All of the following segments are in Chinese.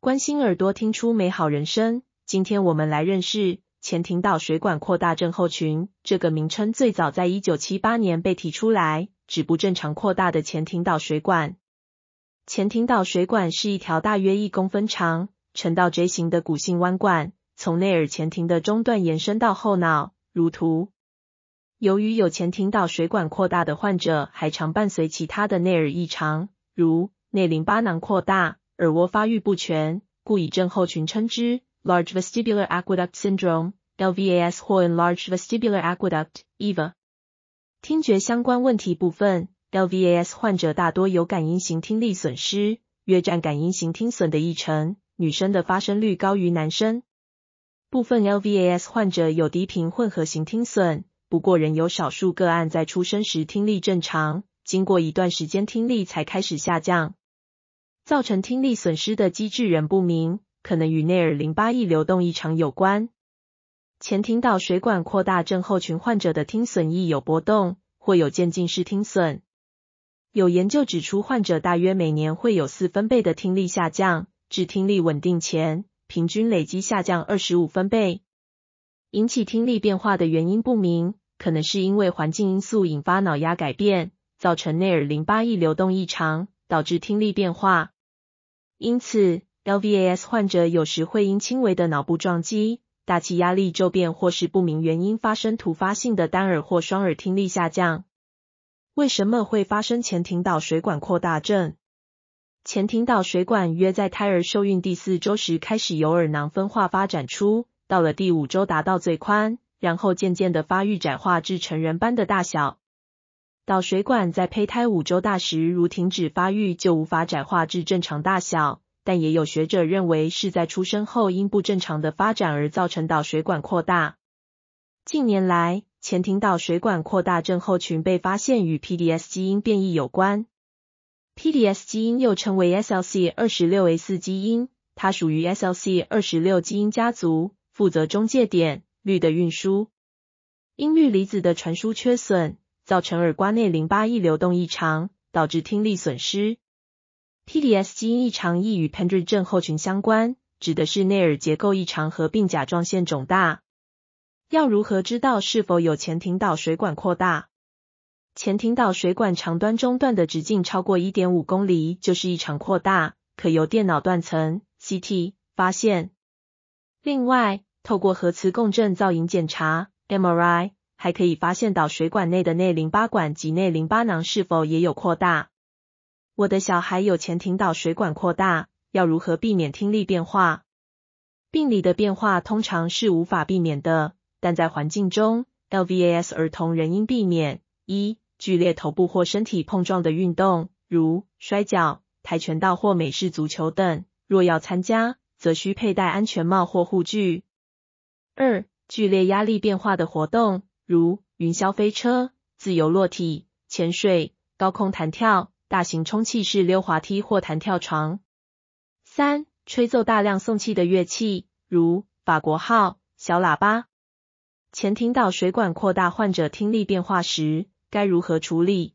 关心耳朵，听出美好人生。今天我们来认识前庭岛水管扩大症候群。这个名称最早在一九七八年被提出来，指不正常扩大的前庭岛水管。前庭岛水管是一条大约一公分长、呈倒 J 型的骨性弯管，从内耳前庭的中段延伸到后脑，如图。由于有前庭岛水管扩大的患者，还常伴随其他的内耳异常，如内淋巴囊扩大。耳蜗发育不全，故以症候群称之，Large Vestibular Aqueduct Syndrome（LVAS） 或 Enlarged Vestibular Aqueduct（EVA）。听觉相关问题部分，LVAS 患者大多有感音型听力损失，约占感音型听损的一成，女生的发生率高于男生。部分 LVAS 患者有低频混合型听损，不过仍有少数个案在出生时听力正常，经过一段时间听力才开始下降。造成听力损失的机制仍不明，可能与内耳淋巴液流动异常有关。前庭导水管扩大症候群患者的听损亦有波动，或有渐进式听损。有研究指出，患者大约每年会有四分贝的听力下降，至听力稳定前，平均累积下降二十五分贝。引起听力变化的原因不明，可能是因为环境因素引发脑压改变，造成内耳淋巴液流动异常，导致听力变化。因此，LVAS 患者有时会因轻微的脑部撞击、大气压力骤变或是不明原因发生突发性的单耳或双耳听力下降。为什么会发生前庭岛水管扩大症？前庭岛水管约在胎儿受孕第四周时开始由耳囊分化发展出，到了第五周达到最宽，然后渐渐的发育窄化至成人般的大小。导水管在胚胎五周大时，如停止发育，就无法窄化至正常大小。但也有学者认为是在出生后因不正常的发展而造成导水管扩大。近年来，前庭导水管扩大症候群被发现与 PDS 基因变异有关。PDS 基因又称为 SLC 二十六 A 四基因，它属于 SLC 二十六基因家族，负责中介点氯的运输。因氯离子的传输缺损。造成耳瓜内淋巴液流动异常，导致听力损失。PDS 基因异常易与 Pendry 症候群相关，指的是内耳结构异常合并甲状腺肿大。要如何知道是否有前庭岛水管扩大？前庭岛水管长端中段的直径超过一点五公里，就是异常扩大，可由电脑断层 CT 发现。另外，透过核磁共振造影检查 MRI。还可以发现导水管内的内淋巴管及内淋巴囊是否也有扩大。我的小孩有前庭导水管扩大，要如何避免听力变化？病理的变化通常是无法避免的，但在环境中，LVAS 儿童仍应避免一剧烈头部或身体碰撞的运动，如摔跤、跆拳道或美式足球等。若要参加，则需佩戴安全帽或护具。二剧烈压力变化的活动。如云霄飞车、自由落体、潜水、高空弹跳、大型充气式溜滑梯或弹跳床。三、吹奏大量送气的乐器，如法国号、小喇叭。前庭岛水管扩大患者听力变化时，该如何处理？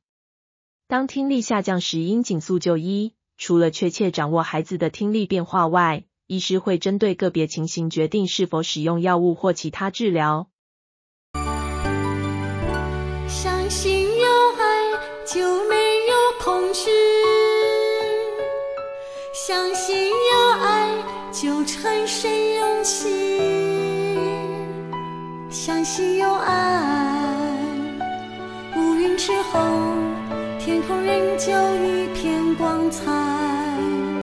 当听力下降时，应紧速就医。除了确切掌握孩子的听力变化外，医师会针对个别情形决定是否使用药物或其他治疗。就没有恐惧，相信有爱就产生勇气，相信有爱，